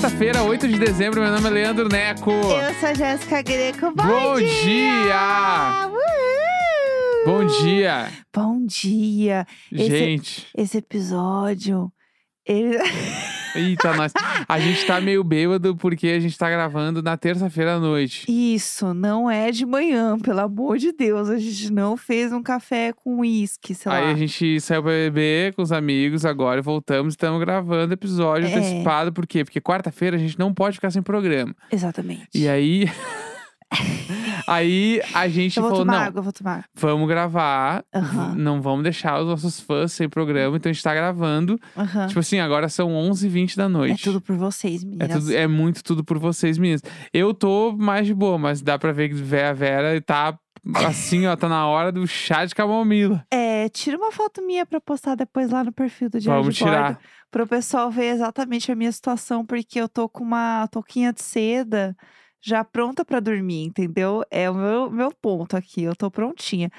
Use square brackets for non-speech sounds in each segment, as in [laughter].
quarta-feira, 8 de dezembro. Meu nome é Leandro Neco. Eu sou a Jéssica Greco. Bom, Bom dia! dia! Uhul! Bom dia. Bom dia! Esse- Gente. Esse episódio. Ele... [laughs] Eita, nós. A gente tá meio bêbado porque a gente tá gravando na terça-feira à noite. Isso, não é de manhã, pelo amor de Deus. A gente não fez um café com uísque, sei Aí lá. a gente saiu pra beber com os amigos agora, voltamos e estamos gravando episódio É. antecipado. Por quê? Porque quarta-feira a gente não pode ficar sem programa. Exatamente. E aí. [laughs] aí a gente eu vou falou: tomar não, água, eu vou tomar. vamos gravar. Aham. Não vamos deixar os nossos fãs sem programa, então a gente tá gravando. Aham. Tipo assim, agora são 11h20 da É noite. tudo por vocês, É, meninas. tudo- é muito tudo por vocês, meninas. Eu tô mais de boa, mas dá pra ver que Vera Vera tá assim, ó, tá na hora do chá de camomila. É, tira uma foto minha pra postar depois lá no perfil do Diário Vamos de Bordo. tirar. Pro pessoal ver exatamente a minha situação, porque eu tô com uma touquinha de seda já pronta pra dormir, entendeu? É o meu, meu ponto aqui, eu tô prontinha.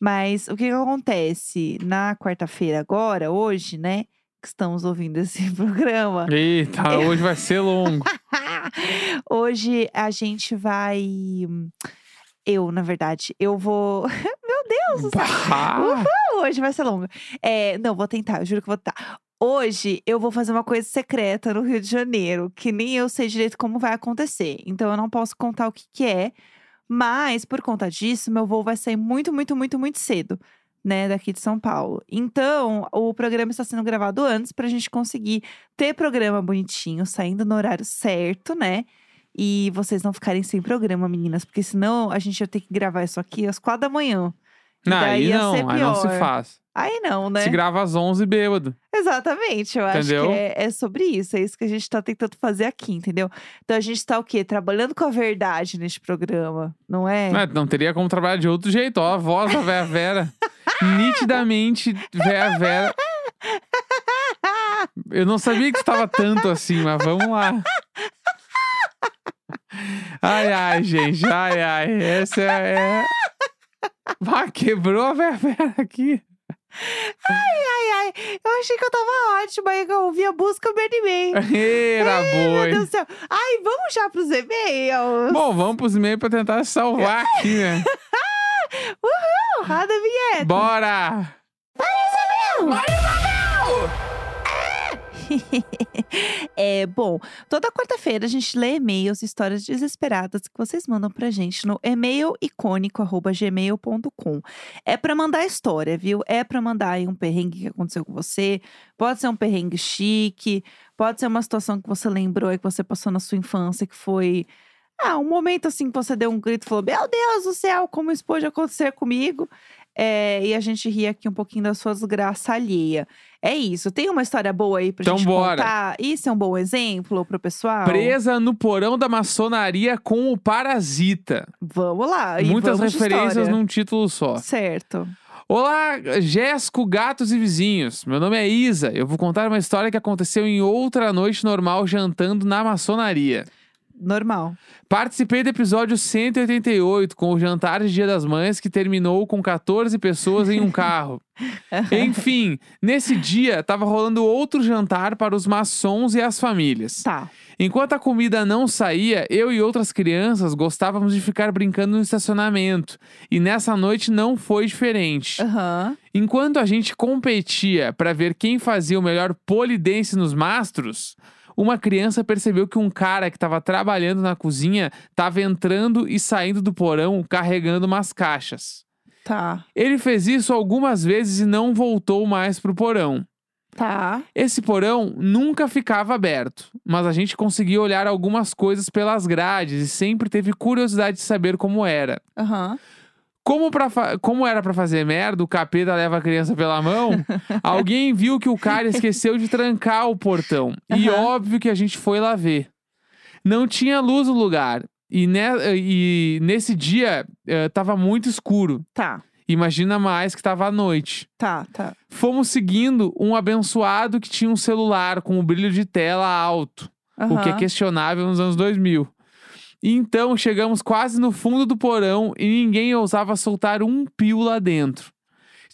Mas o que que acontece? Na quarta-feira agora, hoje, né, que estamos ouvindo esse [laughs] programa, Eita, hoje vai ser longo. [laughs] hoje a gente vai... Eu, na verdade, eu vou... [laughs] Meu Deus! Bah, Hoje vai ser longa. É, não, vou tentar, eu juro que vou tentar. Hoje eu vou fazer uma coisa secreta no Rio de Janeiro, que nem eu sei direito como vai acontecer. Então eu não posso contar o que, que é. Mas, por conta disso, meu voo vai sair muito, muito, muito, muito cedo, né, daqui de São Paulo. Então, o programa está sendo gravado antes pra gente conseguir ter programa bonitinho, saindo no horário certo, né? E vocês não ficarem sem programa, meninas, porque senão a gente ia ter que gravar isso aqui às quatro da manhã. E não, aí ia não, ser aí não se faz. Aí não, né? Se grava às 11 bêbado. Exatamente, eu Entendeu? acho que é, é sobre isso, é isso que a gente tá tentando fazer aqui, entendeu? Então a gente tá o quê? Trabalhando com a verdade neste programa, não é? Não, não teria como trabalhar de outro jeito. Ó, a voz da Vera Vera. [laughs] Nitidamente, Vera Vera. Eu não sabia que estava tanto assim, mas vamos lá. Ai, ai, gente. Ai, ai. Essa é. é... Quebrou a Vera Vera aqui. Ai, ai, eu achei que eu tava ótima, aí que eu ouvi a música, eu me animei. Era Meu boi. Deus do céu. Ai, vamos já pros e-mails. Bom, vamos pros e-mails pra tentar salvar [laughs] aqui, né? Uhul, roda a vinheta. Bora! [laughs] É, bom, toda quarta-feira a gente lê e-mails histórias desesperadas que vocês mandam pra gente no e-mailicônico.gmail.com. É pra mandar história, viu? É pra mandar aí um perrengue que aconteceu com você. Pode ser um perrengue chique, pode ser uma situação que você lembrou e que você passou na sua infância, que foi. Ah, um momento assim que você deu um grito e falou: Meu Deus do céu, como isso pode acontecer comigo? É, e a gente ri aqui um pouquinho da sua desgraça alheia. É isso. Tem uma história boa aí pra Então gente bora. contar? Isso é um bom exemplo pro pessoal? Presa no porão da maçonaria com o parasita. Vamos lá. e Muitas vamos referências num título só. Certo. Olá, Jéssico, gatos e vizinhos. Meu nome é Isa. Eu vou contar uma história que aconteceu em outra noite normal jantando na maçonaria. Normal. Participei do episódio 188 com o jantar de Dia das Mães que terminou com 14 pessoas em um [laughs] carro. Enfim, nesse dia tava rolando outro jantar para os maçons e as famílias. Tá. Enquanto a comida não saía, eu e outras crianças gostávamos de ficar brincando no estacionamento. E nessa noite não foi diferente. Aham. Enquanto a gente competia para ver quem fazia o melhor polidense nos mastros, uma criança percebeu que um cara que estava trabalhando na cozinha estava entrando e saindo do porão carregando umas caixas. Tá. Ele fez isso algumas vezes e não voltou mais pro porão. Tá. Esse porão nunca ficava aberto, mas a gente conseguia olhar algumas coisas pelas grades e sempre teve curiosidade de saber como era. Aham. Como, pra como era pra fazer merda, o capeta leva a criança pela mão, [laughs] alguém viu que o cara esqueceu de trancar o portão. E Aham. óbvio que a gente foi lá ver. Não tinha luz no lugar. E, ne- e nesse dia eh, tava muito escuro. Tá. Imagina mais que tava à noite. Tá, tá. Fomos seguindo um abençoado que tinha um celular com o brilho de tela alto, o que é questionável nos anos 2000. Então chegamos quase no fundo do porão e ninguém ousava soltar um pio lá dentro.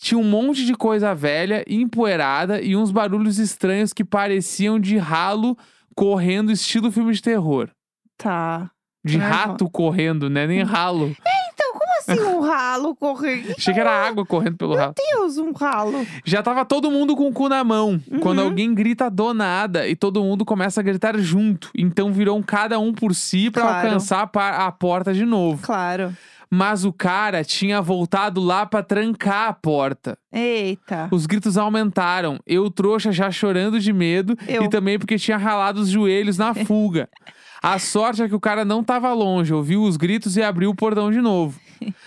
tinha um monte de coisa velha, empoeirada e uns barulhos estranhos que pareciam de ralo correndo, estilo filme de terror. Tá. De rato correndo, né? Nem ralo. Então, como assim um ralo correndo? Achei que era água correndo pelo ralo. Deus, um ralo. Já tava todo mundo com o cu na mão. Quando Uhum. alguém grita do nada e todo mundo começa a gritar junto. Então virou um cada um por si pra Claro. alcançar a, a porta de novo. Claro. Mas o cara tinha voltado lá pra trancar a porta. Eita. Os gritos aumentaram. Eu, trouxa, já chorando de medo. Eu. E também porque tinha ralado os joelhos na [laughs] fuga. A sorte é que o cara não tava longe, ouviu os gritos e abriu o portão de novo.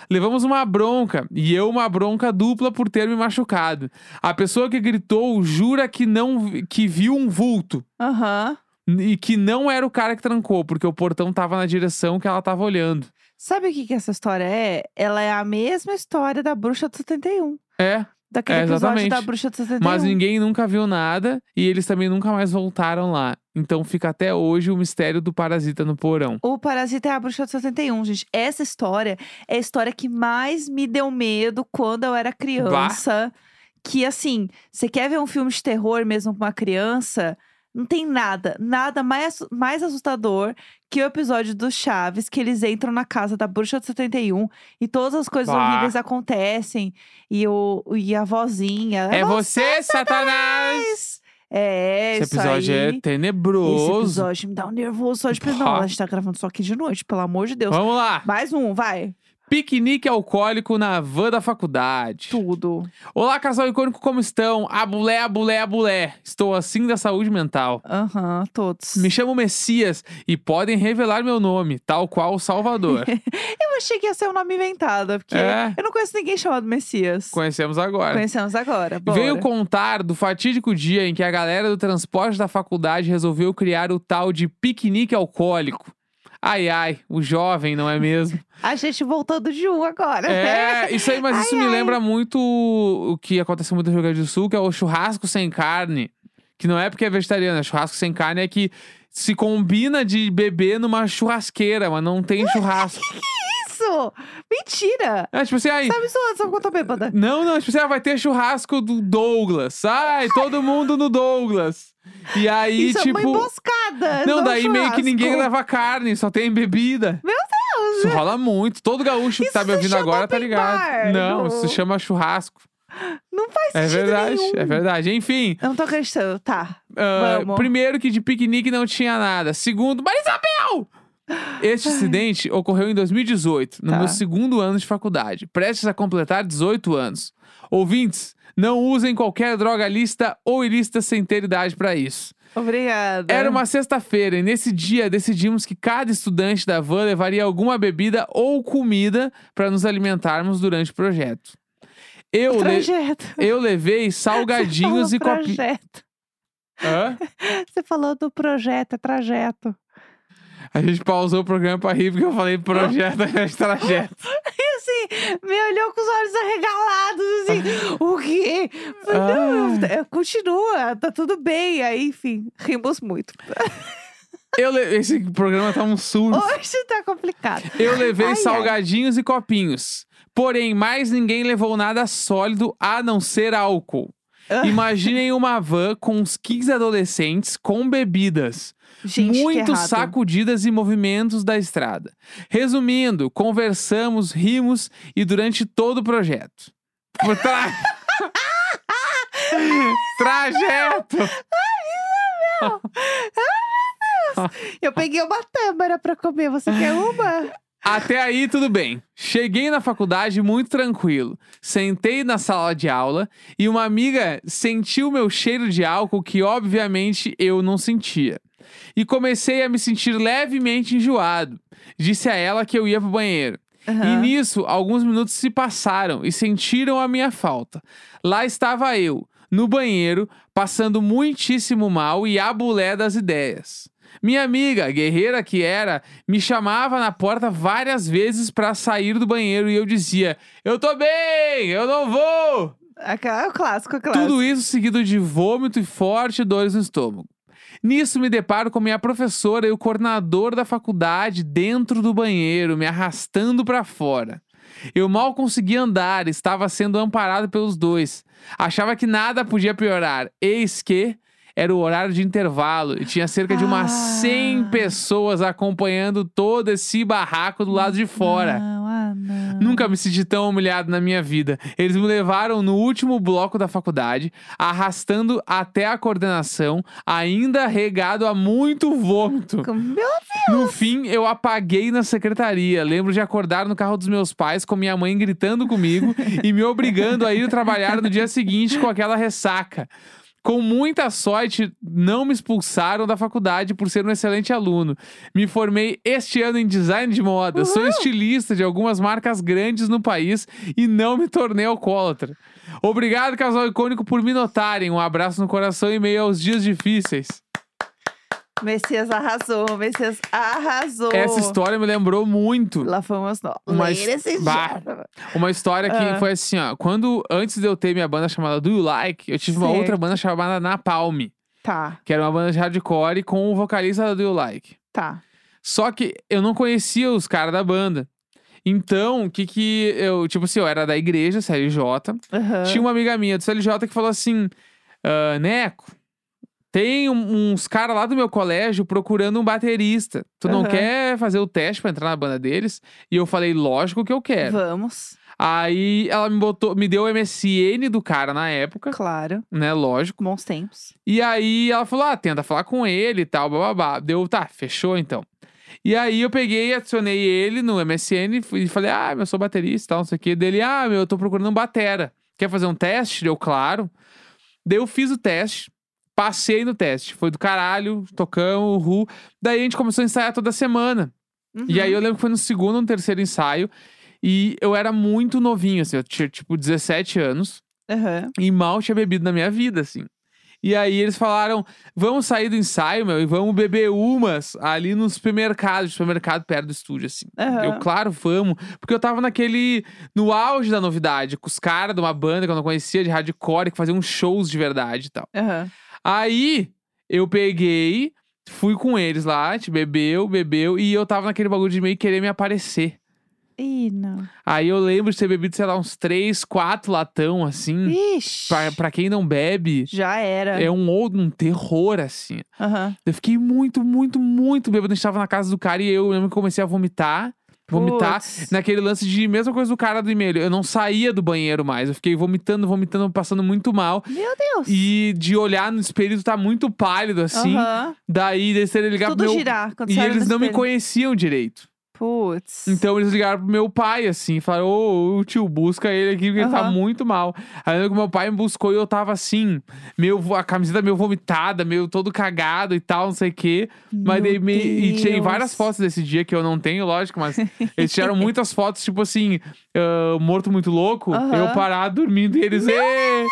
Levamos uma bronca, e eu uma bronca dupla por ter me machucado. A pessoa que gritou jura que não que viu um vulto. Aham. E que não era o cara que trancou, porque o portão tava na direção que ela tava olhando. Sabe o que, que essa história é? Ela é a mesma história da Bruxa do 71. É, Daquele É, episódio exatamente. da Bruxa do 71. mas ninguém nunca viu nada e eles também nunca mais voltaram lá. Então fica até hoje o mistério do parasita no porão. O Parasita é a Bruxa do 71, gente. Essa história é a história que mais me deu medo quando eu era criança. Que, assim, você quer ver um filme de terror mesmo pra uma criança? Não tem nada, nada mais, mais assustador que o episódio do Chaves, que eles entram na casa da Bruxa do 71 e todas as coisas Bah. horríveis acontecem. E, o, e a vozinha. É você, Satanás! É, Esse episódio aí. é tenebroso. Esse episódio me dá um nervoso só de pensar. Não, a gente tá gravando só aqui de noite, pelo amor de Deus. Vamos lá. Mais um, vai. Piquenique alcoólico na van da faculdade. Tudo. Olá, casal icônico, como estão? Abulé, abulé, abulé. Estou assim da saúde mental. Aham, todos. Me chamo Messias e podem revelar meu nome, tal qual o Salvador. [laughs] Eu achei que ia ser um nome inventado, porque É. eu não conheço ninguém chamado Messias. Conhecemos agora. Conhecemos agora. Bora. Veio contar do fatídico dia em que a galera do transporte da faculdade resolveu criar o tal de piquenique alcoólico. Ai, ai, o jovem, não é mesmo? A gente voltando de um agora. É, isso aí, mas Ai, isso me ai. lembra muito o que aconteceu muito no Rio Grande do Sul, que é o churrasco sem carne. Que não é porque é vegetariano, é churrasco sem carne é que se combina de beber numa churrasqueira, mas não tem churrasco. Isso! Mentira! É tipo assim, aí. Tá me zoando, só que eu tô bêbada. Não, não, tipo assim, ah, vai ter churrasco do Douglas. Ai, todo mundo no Douglas. E aí, Isso tipo. é uma emboscada. não, um daí meio que ninguém churrasco. leva carne, só tem bebida. Meu Deus! Isso rola muito. Todo gaúcho que Isso tá me ouvindo agora tá ligado. bar, não, isso se chama churrasco. Não faz É sentido verdade, nenhum. é verdade. Enfim, Eu não tô acreditando. Tá. Vamos. primeiro que de piquenique não tinha nada. Segundo, Marisabel! Este incidente ocorreu em 2018, no Tá. meu segundo ano de faculdade, prestes a completar 18 anos. Ouvintes, não usem qualquer droga lista ou ilícita sem ter idade pra isso. Obrigada. Era uma sexta-feira e nesse dia decidimos que cada estudante da van levaria alguma bebida ou comida para nos alimentarmos durante o projeto. Eu, le- Projeto. eu levei salgadinhos e copinhos. projeto. Hã? Você falou do projeto, é trajeto. A gente pausou o programa pra rir porque eu falei projeto ao invés de trajeto. [laughs] E assim, me olhou com os olhos arregalados, assim, o quê? Falei. Não, é, continua, tá tudo bem. Aí, enfim, rimos muito. [laughs] Eu le- Esse programa tá um surto. Hoje tá complicado. Eu levei Ai, ai. salgadinhos e copinhos. Porém, mais ninguém levou nada sólido a não ser álcool. Ah. Imaginem uma van com uns 15 adolescentes com bebidas. Gente, muito sacudidas e movimentos da estrada. Resumindo, conversamos, rimos e durante todo o projeto. Por tra... [laughs] Trajeto! Eu peguei uma tâmara pra comer, você quer uma? Até aí, tudo bem. Cheguei na faculdade muito tranquilo. Sentei na sala de aula e uma amiga sentiu meu cheiro de álcool que, obviamente, eu não sentia. E comecei a me sentir levemente enjoado. Disse a ela que eu ia pro banheiro. E Aham. nisso, alguns minutos se passaram e sentiram a minha falta. Lá estava eu, no banheiro, passando muitíssimo mal e a bulé das ideias. Minha amiga, guerreira que era, me chamava na porta várias vezes para sair do banheiro e eu dizia: Eu tô bem, eu não vou. Aquela- É o clássico, é o clássico. Tudo isso seguido de vômito e forte dores no estômago. Nisso me deparo com minha professora e o coordenador da faculdade dentro do banheiro, me arrastando pra fora. Eu mal conseguia andar, estava sendo amparado pelos dois. Achava que nada podia piorar. Eis que era o horário de intervalo e tinha cerca de umas Ah. 100 pessoas acompanhando todo esse barraco do lado de fora. Não, ah, não. Nunca me senti tão humilhado na minha vida. Eles me levaram no último bloco da faculdade, arrastando até a coordenação, ainda regado a muito vômito. Meu No fim, eu apaguei na secretaria. Lembro de acordar no carro dos meus pais com minha mãe gritando comigo [laughs] e me obrigando a ir trabalhar no dia seguinte com aquela ressaca. Com muita sorte, não me expulsaram da faculdade por ser um excelente aluno. Me formei este ano em design de moda. Sou estilista de algumas marcas grandes no país e não me tornei alcoólatra. Obrigado, casal icônico, por me notarem. Um abraço no coração e meio aos dias difíceis. Messias arrasou, Messias arrasou. Essa história me lembrou muito Lá fomos nós. Bah. gentlemen. Uma história que Ah. foi assim, ó. Quando, antes de eu ter minha banda chamada Do You Like, eu tive uma Certo. outra banda chamada Napalm. Tá, Que era uma banda de hardcore com o vocalista da Do You Like. tá. Só que eu não conhecia os caras da banda. Então, o que que eu... Tipo assim, eu era da igreja, CLJ. Tinha uma amiga minha do CLJ que falou assim... "Ah, Neco, tem um- uns caras lá do meu colégio procurando um baterista. Tu não Aham. quer fazer o teste pra entrar na banda deles? E eu falei, lógico que eu quero. Vamos, Aí ela me botou, me deu o MSN do cara na época, claro. né? Lógico. Bons tempos. E aí ela falou: ah, tenta falar com ele e tal, bababá. Deu, tá, fechou então. E aí eu peguei, adicionei ele no MSN e falei: ah, eu sou baterista e tal, não sei o quê. Dele, ah, meu, eu tô procurando um batera. Quer fazer um teste? Deu, claro. Daí eu fiz o teste, passei no teste. Foi do caralho, tocamos, ru. Daí a gente começou a ensaiar toda semana. E Uhum. aí eu lembro que foi no segundo ou no terceiro ensaio. E eu era muito novinho, assim, eu tinha tipo 17 anos Aham. e mal tinha bebido na minha vida, assim. E aí eles falaram: vamos sair do ensaio, meu, e vamos beber umas ali no supermercado, supermercado perto do estúdio, assim. Aham. Eu, claro, vamos. Porque eu tava naquele. no auge da novidade, com os caras de uma banda que eu não conhecia, de hardcore, que faziam shows de verdade e tal. Aham. Aí eu peguei, fui com eles lá, a gente bebeu, bebeu, e eu tava naquele bagulho de meio querer me aparecer. Ih, não. Aí eu lembro de ter bebido, sei lá, uns três, quatro latão, assim. Ixi. Pra, pra quem não bebe, Já era. é um um terror, assim. Aham. Eu fiquei muito, muito, muito bêbado. A gente tava na casa do cara e eu lembro que comecei a vomitar. Vomitar. Puts. Naquele lance de mesma coisa do cara do e-mail. Eu não saía do banheiro mais. Eu fiquei vomitando, vomitando, passando muito mal. Meu Deus. E de olhar no espelho, tá muito pálido, assim. Daí eles terem ligado Tudo meu. girar. Quando E eles não me conheciam direito. Putz. Então eles ligaram pro meu pai, assim, falaram: Ô, tio, busca ele aqui, porque ele tá muito mal. Aí eu que meu pai me buscou e eu tava assim, meio, a camiseta meio vomitada, meio todo cagado e tal, não sei o quê. Mas Meu daí me, e Deus. várias fotos desse dia que eu não tenho, lógico, mas eles tiraram muitas fotos, tipo assim, ah, morto muito louco, Aham. eu parado dormindo e eles. "Ê!"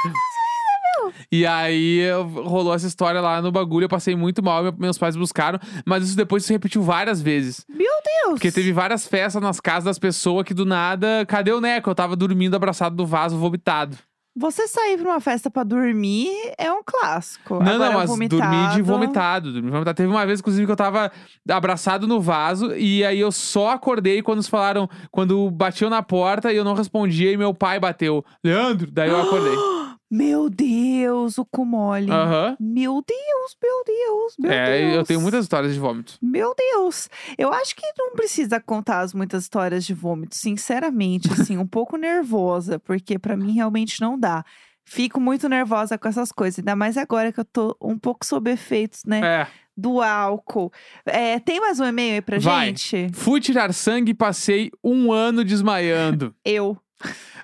E aí eu- rolou essa história lá no bagulho, eu passei muito mal, meu- meus pais buscaram, mas isso depois se repetiu várias vezes. Meu Deus. Porque teve várias festas nas casas das pessoas que do nada, cadê o Neco? Eu tava dormindo abraçado do vaso vomitado. Você sair pra uma festa pra dormir é um clássico. Não, Agora, não, mas dormi de vomitado- vomitado, dormi vomitado. Teve uma vez, inclusive, que eu tava abraçado no vaso e aí eu só acordei quando eles falaram, quando batiam na porta e eu não respondia e meu pai bateu. Leandro, daí eu acordei. [gasps] Meu Deus, o cu mole. Aham. Meu Deus, meu Deus, meu É, Deus. eu tenho muitas histórias de vômito. Meu Deus. Eu acho que não precisa contar as muitas histórias de vômito, sinceramente, [laughs] assim, um pouco nervosa, porque pra mim realmente não dá. Fico muito nervosa com essas coisas, ainda mais agora que eu tô um pouco sob efeitos, né, É. do álcool. É, tem mais um e-mail aí pra Vai. gente? Fui tirar sangue e passei um ano desmaiando. Eu.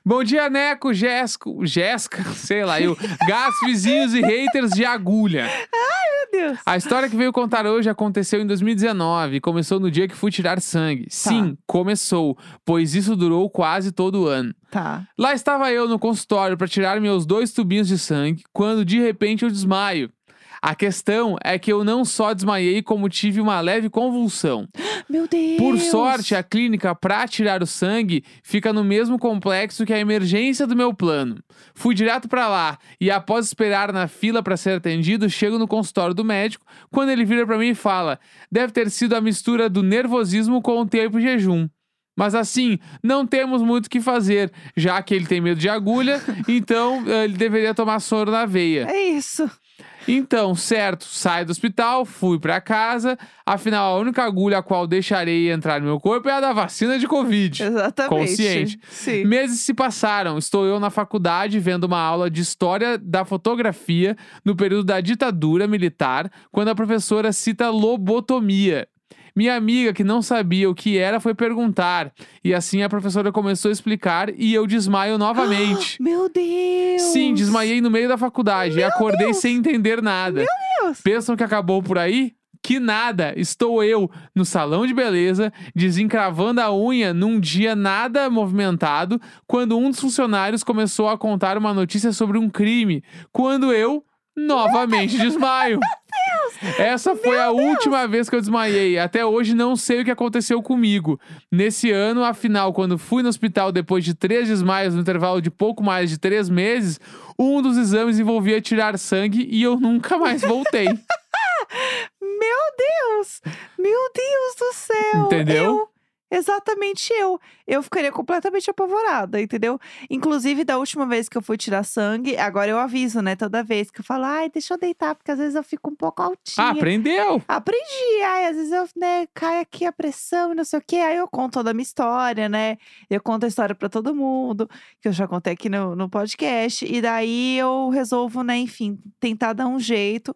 Bom dia, Neco, Jéssico, Jéssica, [laughs] sei lá, eu, gatos, vizinhos e haters de agulha. Meu Deus. A história que veio contar hoje aconteceu em 2019 e começou no dia que fui tirar sangue. Sim, começou, pois isso durou quase todo o ano. Tá. Lá estava eu no consultório para tirar meus dois tubinhos de sangue, quando de repente eu desmaio. A questão é que eu não só desmaiei, como tive uma leve convulsão. Meu Deus. Por sorte, a clínica para tirar o sangue fica no mesmo complexo que a emergência do meu plano. Fui direto para lá e após esperar na fila para ser atendido, chego no consultório do médico, quando ele vira para mim e fala: "Deve ter sido a mistura do nervosismo com o tempo de jejum". Mas assim, não temos muito o que fazer, já que ele tem medo de agulha, [laughs] então eh, ele deveria tomar soro na veia. É isso. Então, certo, saio do hospital, fui pra casa. Afinal, a única agulha a qual deixarei entrar no meu corpo é a da vacina de Covid. Exatamente. Consciente. Sim. Meses se passaram. Estou eu na faculdade vendo uma aula de história da fotografia no período da ditadura militar, quando a professora cita lobotomia. Minha amiga, que não sabia o que era, foi perguntar. E assim a professora começou a explicar e eu desmaio [gasps] novamente. Meu Deus! Sim, desmaiei no meio da faculdade e acordei sem entender nada. Deus! Pensam que acabou por aí? Que nada! Estou eu no salão de beleza, desencravando a unha num dia nada movimentado, quando um dos funcionários começou a contar uma notícia sobre um crime. Quando eu, novamente, desmaio. [laughs] Essa foi a última vez que eu desmaiei. Até hoje não sei o que aconteceu comigo. Nesse ano, afinal, quando fui no hospital depois de três desmaios no intervalo de pouco mais de três meses, um dos exames envolvia tirar sangue e eu nunca mais voltei. [laughs] Meu Deus! Meu Deus do céu! Entendeu? Eu, exatamente eu. Eu ficaria completamente apavorada, entendeu? Inclusive, da última vez que eu fui tirar sangue, agora eu aviso, né? Toda vez que eu falo, ai, deixa eu deitar, porque às vezes eu fico um pouco altinha. Ah, aprendeu! Aprendi, ai, às vezes eu, né, cai aqui a pressão e não sei o quê, aí eu conto toda a minha história, né? Eu conto a história pra todo mundo, que eu já contei aqui no, no podcast, e daí eu resolvo, né, enfim, tentar dar um jeito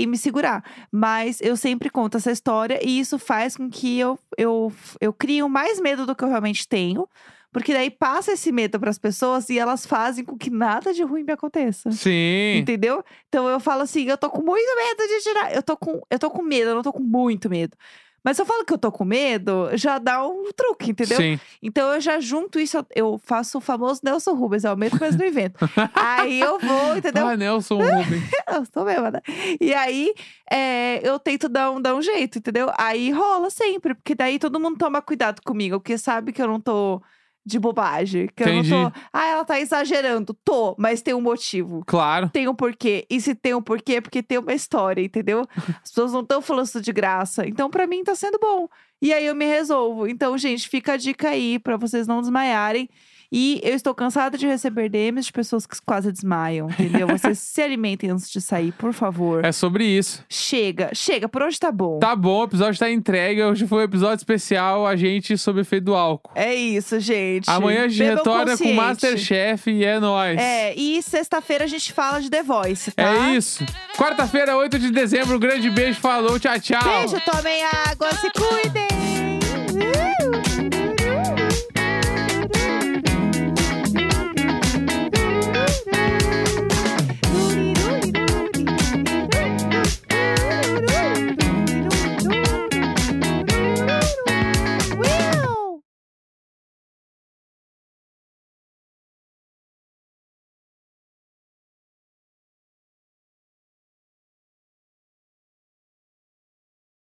e me segurar. Mas eu sempre conto essa história e isso faz com que eu, eu, eu crio mais medo do que eu realmente tenho. Porque daí passa esse medo para as pessoas e elas fazem com que nada de ruim me aconteça. Sim. Entendeu? Então eu falo assim, eu tô com muito medo de tirar. Eu tô com, eu tô com medo, eu não tô com muito medo. Mas se eu falo que eu tô com medo, já dá um truque, entendeu? Sim. Então eu já junto isso, eu faço o famoso Nelson Rubens, é o medo mas no evento. [laughs] aí eu vou, entendeu? Ah, Nelson Rubens. [laughs] Eu mesmo, né? E aí é, eu tento dar um, dar um jeito, entendeu? Aí rola sempre, porque daí todo mundo toma cuidado comigo, porque sabe que eu não tô de bobagem. Que Entendi. eu não tô. Ah, ela tá exagerando. Tô, mas tem um motivo. Claro. Tem um porquê. E se tem um porquê, é porque tem uma história, entendeu? [laughs] As pessoas não estão falando isso de graça. Então, pra mim, tá sendo bom. E aí eu me resolvo. Então, gente, fica a dica aí pra vocês não desmaiarem. E eu estou cansada de receber DMs de pessoas que quase desmaiam, entendeu? Vocês [laughs] se alimentem antes de sair, por favor. É sobre isso. Chega, chega, por hoje tá bom. Tá bom, o episódio tá entregue. Hoje foi um episódio especial, a gente sob efeito do álcool. É isso, gente. Amanhã a gente Bebam retorna com consciente. Masterchef e é nóis. É, e sexta-feira a gente fala de The Voice, tá? É isso. Quarta-feira, 8 de dezembro, um grande beijo, falou, tchau, tchau. Beijo, tomem água, se cuidem!